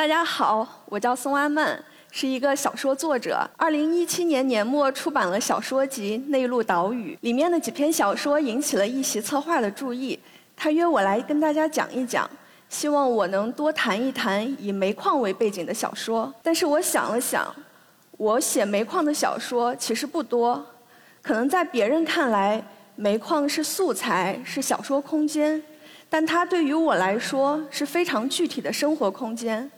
大家好，我叫宋阿曼，是一个小说作者。二零一七年年末出版了小说集《内陆岛屿》，里面的几篇小说引起了一席策划的注意。他约我来跟大家讲一讲，希望我能多谈一谈以煤矿为背景的小说。但是我想了想，我写煤矿的小说其实不多，可能在别人看来，煤矿是素材，是小说空间。但它对于我来说是非常具体的生活空间。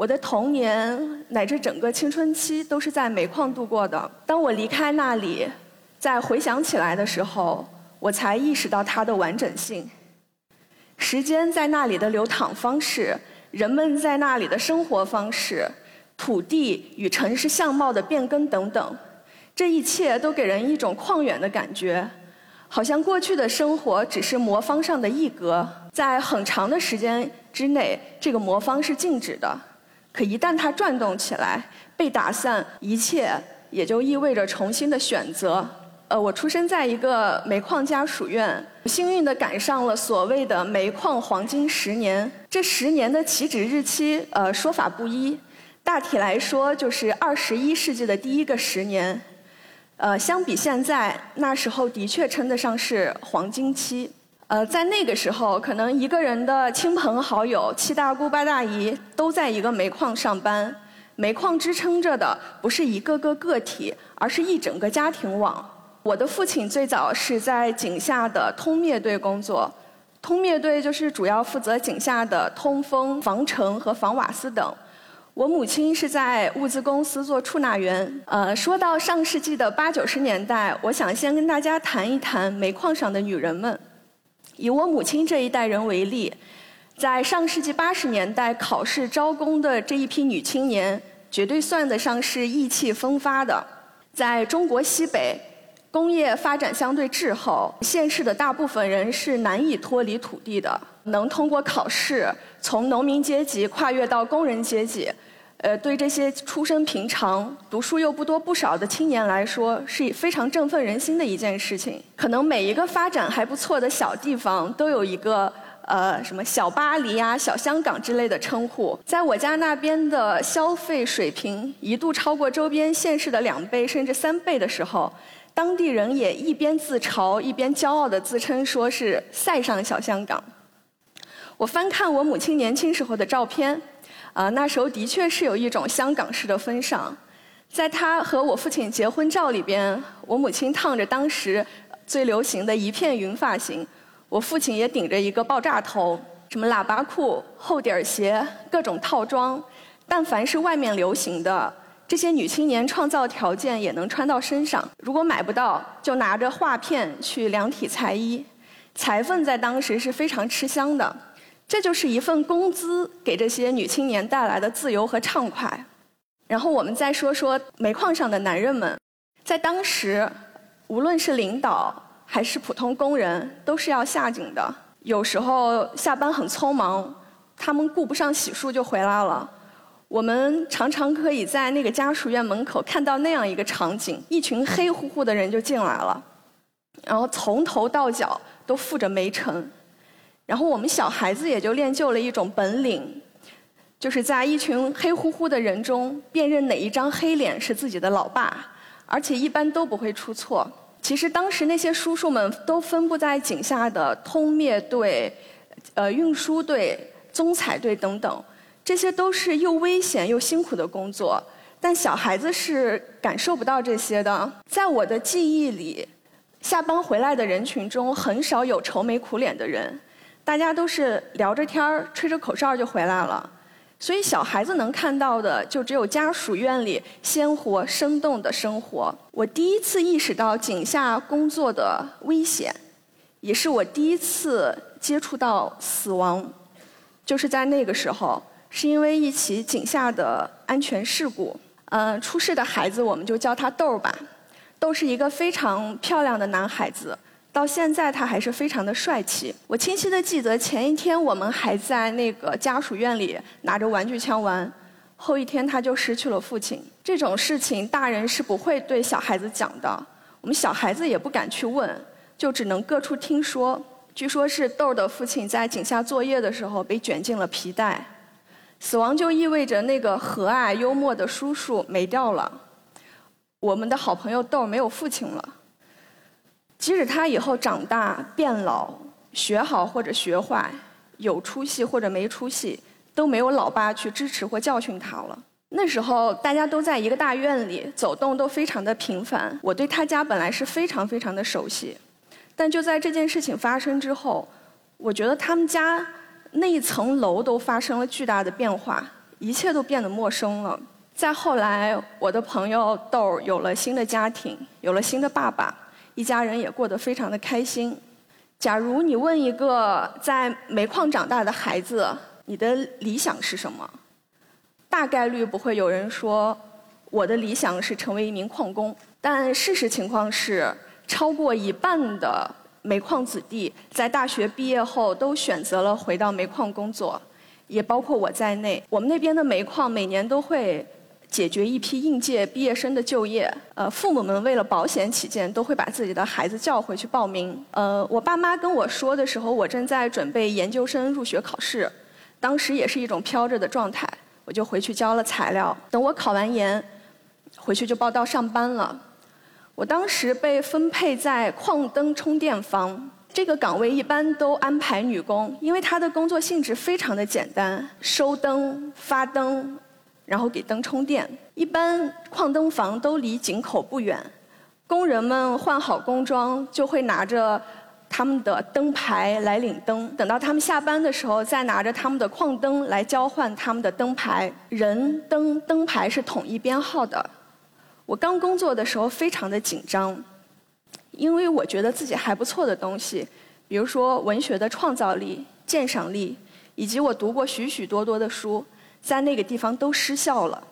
我的童年乃至整个青春期都是在煤矿度过的。当我离开那里，再回想起来的时候，我才意识到它的完整性。时间在那里的流淌方式，人们在那里的生活方式，土地与城市相貌的变更等等，这一切都给人一种旷远的感觉。好像过去的生活只是魔方上的一格，在很长的时间之内，这个魔方是静止的。可一旦它转动起来，被打散，一切也就意味着重新的选择。呃，我出生在一个煤矿家属院，幸运地赶上了所谓的煤矿黄金十年。这十年的起止日期，呃，说法不一，大体来说就是二十一世纪的第一个十年。呃，相比现在，那时候的确称得上是黄金期。呃，在那个时候，可能一个人的亲朋好友、七大姑八大姨都在一个煤矿上班。煤矿支撑着的不是一个个个体，而是一整个家庭网。我的父亲最早是在井下的通灭队工作，通灭队就是主要负责井下的通风、防尘和防瓦斯等。我母亲是在物资公司做出纳员。呃，说到上世纪的八九十年代，我想先跟大家谈一谈煤矿上的女人们。以我母亲这一代人为例，在上世纪八十年代考试招工的这一批女青年，绝对算得上是意气风发的。在中国西北，工业发展相对滞后，县市的大部分人是难以脱离土地的。能通过考试从农民阶级跨越到工人阶级。呃，对这些出身平常、读书又不多不少的青年来说，是非常振奋人心的一件事情。可能每一个发展还不错的小地方，都有一个呃什么小巴黎呀、小香港之类的称呼。在我家那边的消费水平一度超过周边县市的两倍甚至三倍的时候，当地人也一边自嘲一边骄傲地自称说是“塞上小香港”。我翻看我母亲年轻时候的照片。啊，那时候的确是有一种香港式的风尚，在他和我父亲结婚照里边，我母亲烫着当时最流行的一片云发型，我父亲也顶着一个爆炸头，什么喇叭裤、厚底儿鞋，各种套装，但凡是外面流行的，这些女青年创造条件也能穿到身上。如果买不到，就拿着画片去量体裁衣，裁缝在当时是非常吃香的。这就是一份工资给这些女青年带来的自由和畅快。然后我们再说说煤矿上的男人们，在当时，无论是领导还是普通工人，都是要下井的。有时候下班很匆忙，他们顾不上洗漱就回来了。我们常常可以在那个家属院门口看到那样一个场景：一群黑乎乎的人就进来了，然后从头到脚都覆着煤尘。然后我们小孩子也就练就了一种本领，就是在一群黑乎乎的人中辨认哪一张黑脸是自己的老爸，而且一般都不会出错。其实当时那些叔叔们都分布在井下的通灭队、呃运输队、宗彩队等等，这些都是又危险又辛苦的工作，但小孩子是感受不到这些的。在我的记忆里，下班回来的人群中很少有愁眉苦脸的人。大家都是聊着天儿、吹着口哨就回来了，所以小孩子能看到的就只有家属院里鲜活生动的生活。我第一次意识到井下工作的危险，也是我第一次接触到死亡，就是在那个时候，是因为一起井下的安全事故。嗯，出事的孩子我们就叫他豆儿吧，豆是一个非常漂亮的男孩子。到现在他还是非常的帅气。我清晰的记得前一天我们还在那个家属院里拿着玩具枪玩，后一天他就失去了父亲。这种事情大人是不会对小孩子讲的，我们小孩子也不敢去问，就只能各处听说。据说是豆儿的父亲在井下作业的时候被卷进了皮带，死亡就意味着那个和蔼幽默的叔叔没掉了，我们的好朋友豆儿没有父亲了。即使他以后长大变老，学好或者学坏，有出息或者没出息，都没有老爸去支持或教训他了。那时候大家都在一个大院里，走动都非常的频繁。我对他家本来是非常非常的熟悉，但就在这件事情发生之后，我觉得他们家那一层楼都发生了巨大的变化，一切都变得陌生了。再后来，我的朋友豆儿有了新的家庭，有了新的爸爸。一家人也过得非常的开心。假如你问一个在煤矿长大的孩子，你的理想是什么？大概率不会有人说我的理想是成为一名矿工。但事实情况是，超过一半的煤矿子弟在大学毕业后都选择了回到煤矿工作，也包括我在内。我们那边的煤矿每年都会。解决一批应届毕业生的就业，呃，父母们为了保险起见，都会把自己的孩子叫回去报名。呃，我爸妈跟我说的时候，我正在准备研究生入学考试，当时也是一种飘着的状态，我就回去交了材料。等我考完研，回去就报到上班了。我当时被分配在矿灯充电房，这个岗位一般都安排女工，因为她的工作性质非常的简单，收灯、发灯。然后给灯充电。一般矿灯房都离井口不远，工人们换好工装就会拿着他们的灯牌来领灯。等到他们下班的时候，再拿着他们的矿灯来交换他们的灯牌。人灯灯牌是统一编号的。我刚工作的时候非常的紧张，因为我觉得自己还不错的东西，比如说文学的创造力、鉴赏力，以及我读过许许多多的书。在那个地方都失效了，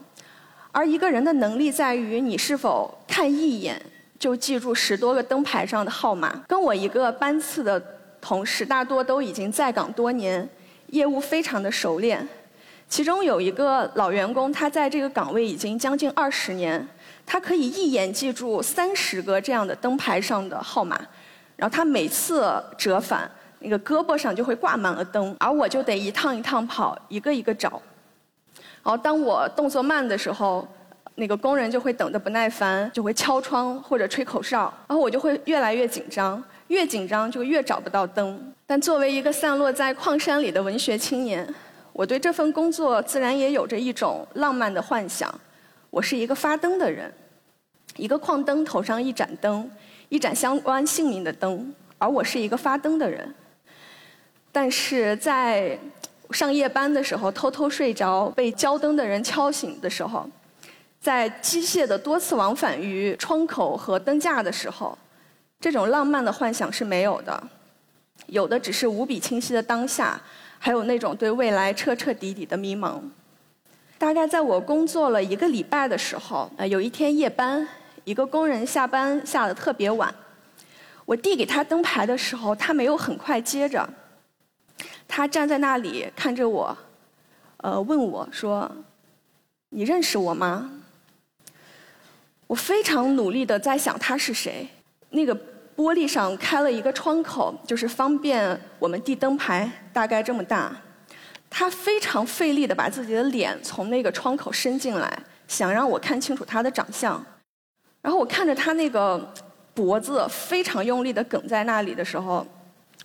而一个人的能力在于你是否看一眼就记住十多个灯牌上的号码。跟我一个班次的同事，大多都已经在岗多年，业务非常的熟练。其中有一个老员工，他在这个岗位已经将近二十年，他可以一眼记住三十个这样的灯牌上的号码，然后他每次折返，那个胳膊上就会挂满了灯，而我就得一趟一趟跑，一个一个找。然后当我动作慢的时候，那个工人就会等得不耐烦，就会敲窗或者吹口哨，然后我就会越来越紧张，越紧张就越找不到灯。但作为一个散落在矿山里的文学青年，我对这份工作自然也有着一种浪漫的幻想。我是一个发灯的人，一个矿灯头上一盏灯，一盏相关姓名的灯，而我是一个发灯的人。但是在上夜班的时候，偷偷睡着，被交灯的人敲醒的时候，在机械的多次往返于窗口和灯架的时候，这种浪漫的幻想是没有的，有的只是无比清晰的当下，还有那种对未来彻彻底底的迷茫。大概在我工作了一个礼拜的时候，呃，有一天夜班，一个工人下班下的特别晚，我递给他灯牌的时候，他没有很快接着。他站在那里看着我，呃，问我说：“你认识我吗？”我非常努力的在想他是谁。那个玻璃上开了一个窗口，就是方便我们递灯牌，大概这么大。他非常费力的把自己的脸从那个窗口伸进来，想让我看清楚他的长相。然后我看着他那个脖子非常用力的梗在那里的时候，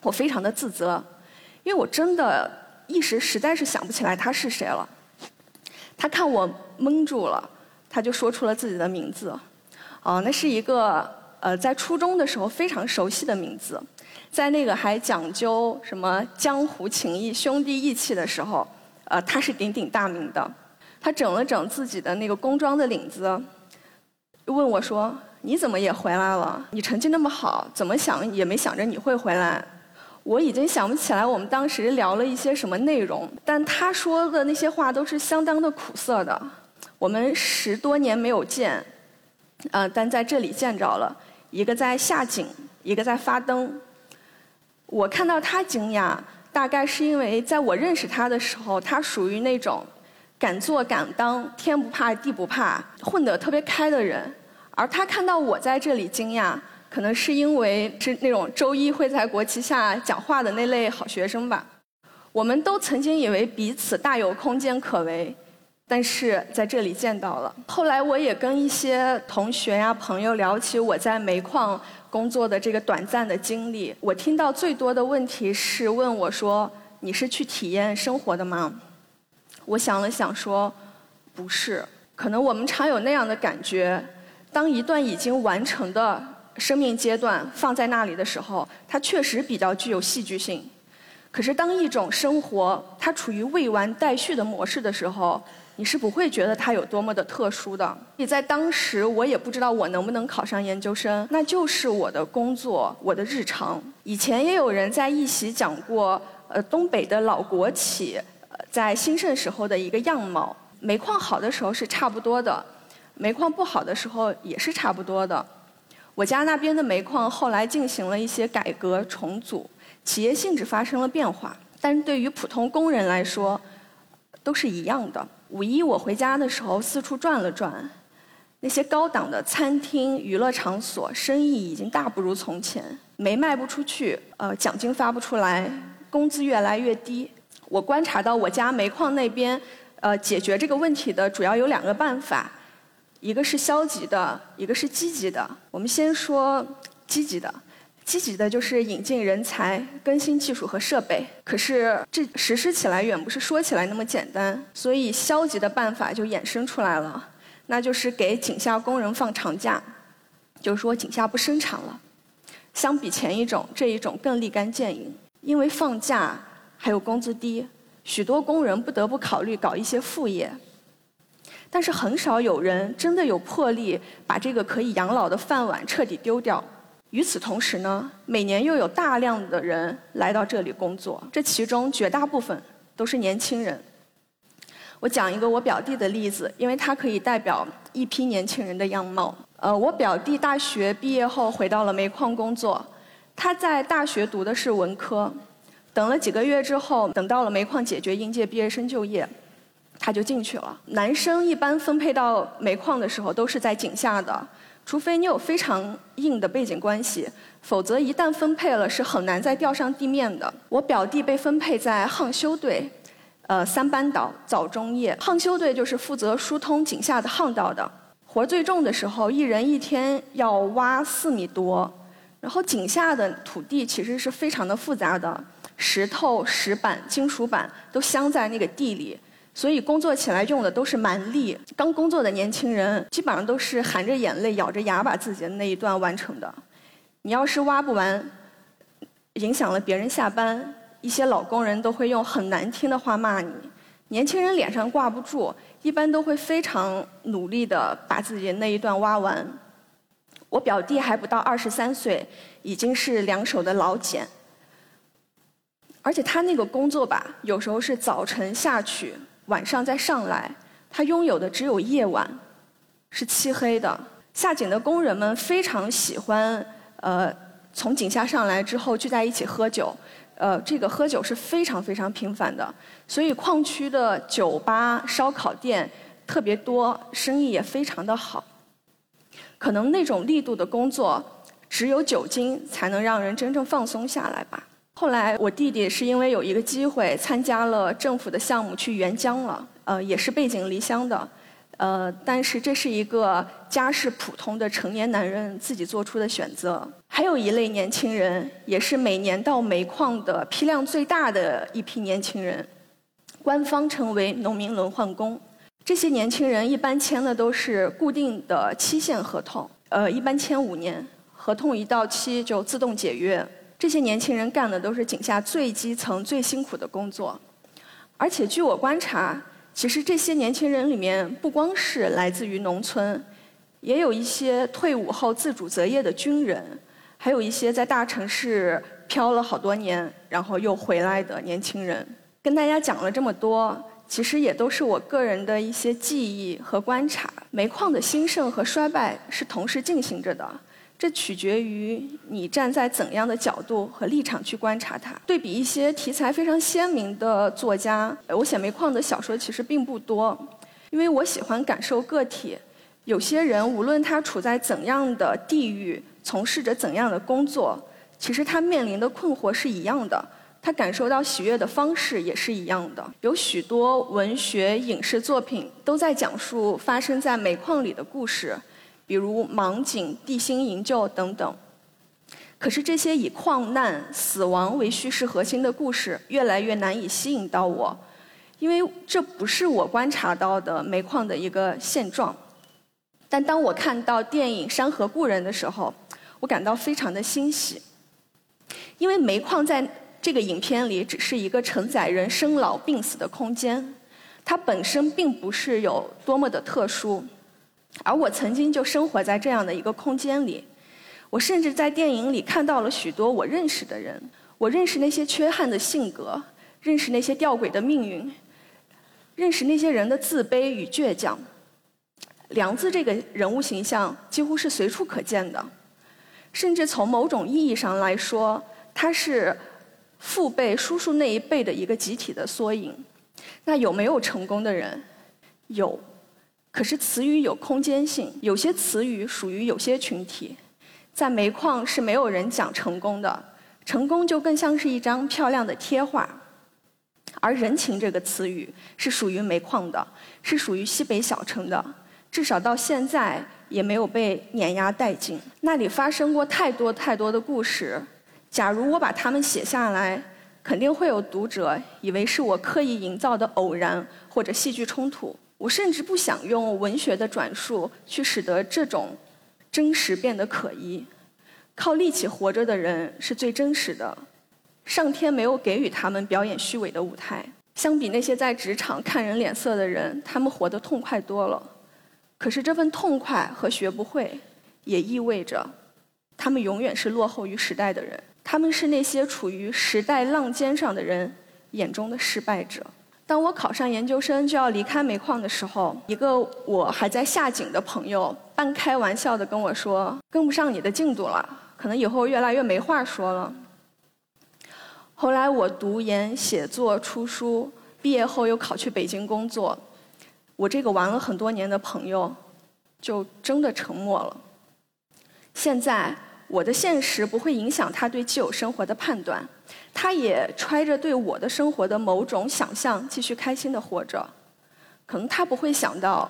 我非常的自责。因为我真的一时实在是想不起来他是谁了。他看我蒙住了，他就说出了自己的名字。哦，那是一个呃，在初中的时候非常熟悉的名字，在那个还讲究什么江湖情谊、兄弟义气的时候，呃，他是鼎鼎大名的。他整了整自己的那个工装的领子，问我说：“你怎么也回来了？你成绩那么好，怎么想也没想着你会回来。”我已经想不起来我们当时聊了一些什么内容，但他说的那些话都是相当的苦涩的。我们十多年没有见，呃，但在这里见着了，一个在下井，一个在发灯。我看到他惊讶，大概是因为在我认识他的时候，他属于那种敢做敢当、天不怕地不怕、混得特别开的人，而他看到我在这里惊讶。可能是因为是那种周一会在国旗下讲话的那类好学生吧。我们都曾经以为彼此大有空间可为，但是在这里见到了。后来我也跟一些同学呀、朋友聊起我在煤矿工作的这个短暂的经历，我听到最多的问题是问我说：“你是去体验生活的吗？”我想了想说：“不是。”可能我们常有那样的感觉，当一段已经完成的生命阶段放在那里的时候，它确实比较具有戏剧性。可是，当一种生活它处于未完待续的模式的时候，你是不会觉得它有多么的特殊的。你在当时，我也不知道我能不能考上研究生，那就是我的工作，我的日常。以前也有人在一席讲过，呃，东北的老国企在兴盛时候的一个样貌。煤矿好的时候是差不多的，煤矿不好的时候也是差不多的。我家那边的煤矿后来进行了一些改革重组。企业性质发生了变化，但是对于普通工人来说，都是一样的。五一我回家的时候四处转了转，那些高档的餐厅、娱乐场所生意已经大不如从前，煤卖不出去，呃，奖金发不出来，工资越来越低。我观察到我家煤矿那边，呃，解决这个问题的主要有两个办法，一个是消极的，一个是积极的。我们先说积极的。积极的就是引进人才、更新技术和设备，可是这实施起来远不是说起来那么简单，所以消极的办法就衍生出来了，那就是给井下工人放长假，就是说井下不生产了。相比前一种，这一种更立竿见影，因为放假还有工资低，许多工人不得不考虑搞一些副业，但是很少有人真的有魄力把这个可以养老的饭碗彻底丢掉。与此同时呢，每年又有大量的人来到这里工作，这其中绝大部分都是年轻人。我讲一个我表弟的例子，因为他可以代表一批年轻人的样貌。呃，我表弟大学毕业后回到了煤矿工作，他在大学读的是文科，等了几个月之后，等到了煤矿解决应届毕业生就业，他就进去了。男生一般分配到煤矿的时候都是在井下的。除非你有非常硬的背景关系，否则一旦分配了是很难再调上地面的。我表弟被分配在夯修队，呃，三班倒早中夜。夯修队就是负责疏通井下的夯道的，活最重的时候，一人一天要挖四米多。然后井下的土地其实是非常的复杂的，石头、石板、金属板都镶在那个地里。所以工作起来用的都是蛮力，刚工作的年轻人基本上都是含着眼泪、咬着牙把自己的那一段完成的。你要是挖不完，影响了别人下班，一些老工人都会用很难听的话骂你。年轻人脸上挂不住，一般都会非常努力的把自己的那一段挖完。我表弟还不到二十三岁，已经是两手的老茧，而且他那个工作吧，有时候是早晨下去。晚上再上来，他拥有的只有夜晚，是漆黑的。下井的工人们非常喜欢，呃，从井下上来之后聚在一起喝酒，呃，这个喝酒是非常非常频繁的。所以矿区的酒吧、烧烤店特别多，生意也非常的好。可能那种力度的工作，只有酒精才能让人真正放松下来吧。后来，我弟弟是因为有一个机会参加了政府的项目去援疆了，呃，也是背井离乡的，呃，但是这是一个家世普通的成年男人自己做出的选择。还有一类年轻人，也是每年到煤矿的批量最大的一批年轻人，官方称为农民轮换工。这些年轻人一般签的都是固定的期限合同，呃，一般签五年，合同一到期就自动解约。这些年轻人干的都是井下最基层、最辛苦的工作，而且据我观察，其实这些年轻人里面不光是来自于农村，也有一些退伍后自主择业的军人，还有一些在大城市漂了好多年，然后又回来的年轻人。跟大家讲了这么多，其实也都是我个人的一些记忆和观察。煤矿的兴盛和衰败是同时进行着的。这取决于你站在怎样的角度和立场去观察它。对比一些题材非常鲜明的作家，我写煤矿的小说其实并不多，因为我喜欢感受个体。有些人无论他处在怎样的地域，从事着怎样的工作，其实他面临的困惑是一样的，他感受到喜悦的方式也是一样的。有许多文学、影视作品都在讲述发生在煤矿里的故事，比如盲井、地心营救等等。可是这些以矿难、死亡为叙事核心的故事，越来越难以吸引到我，因为这不是我观察到的煤矿的一个现状。但当我看到电影《山河故人》的时候，我感到非常的欣喜，因为煤矿在这个影片里只是一个承载人生老病死的空间，它本身并不是有多么的特殊，而我曾经就生活在这样的一个空间里。我甚至在电影里看到了许多我认识的人，我认识那些缺憾的性格，认识那些吊诡的命运，认识那些人的自卑与倔强。梁子这个人物形象几乎是随处可见的，甚至从某种意义上来说，他是父辈、叔叔那一辈的一个集体的缩影。那有没有成功的人？有，可是词语有空间性，有些词语属于有些群体。在煤矿是没有人讲成功的，成功就更像是一张漂亮的贴画，而人情这个词语是属于煤矿的，是属于西北小城的，至少到现在也没有被碾压殆尽。那里发生过太多太多的故事，假如我把它们写下来，肯定会有读者以为是我刻意营造的偶然或者戏剧冲突。我甚至不想用文学的转述去使得这种。真实变得可疑，靠力气活着的人是最真实的。上天没有给予他们表演虚伪的舞台。相比那些在职场看人脸色的人，他们活得痛快多了。可是这份痛快和学不会，也意味着他们永远是落后于时代的人。他们是那些处于时代浪尖上的人眼中的失败者。当我考上研究生就要离开煤矿的时候，一个我还在下井的朋友半开玩笑的跟我说：“跟不上你的进度了，可能以后越来越没话说了。”后来我读研、写作、出书，毕业后又考去北京工作，我这个玩了很多年的朋友就真的沉默了。现在。我的现实不会影响他对既有生活的判断，他也揣着对我的生活的某种想象，继续开心的活着。可能他不会想到，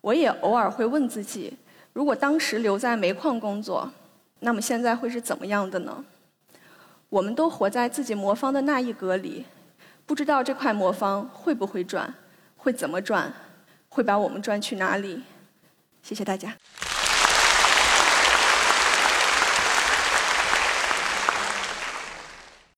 我也偶尔会问自己：如果当时留在煤矿工作，那么现在会是怎么样的呢？我们都活在自己魔方的那一格里，不知道这块魔方会不会转，会怎么转，会把我们转去哪里？谢谢大家。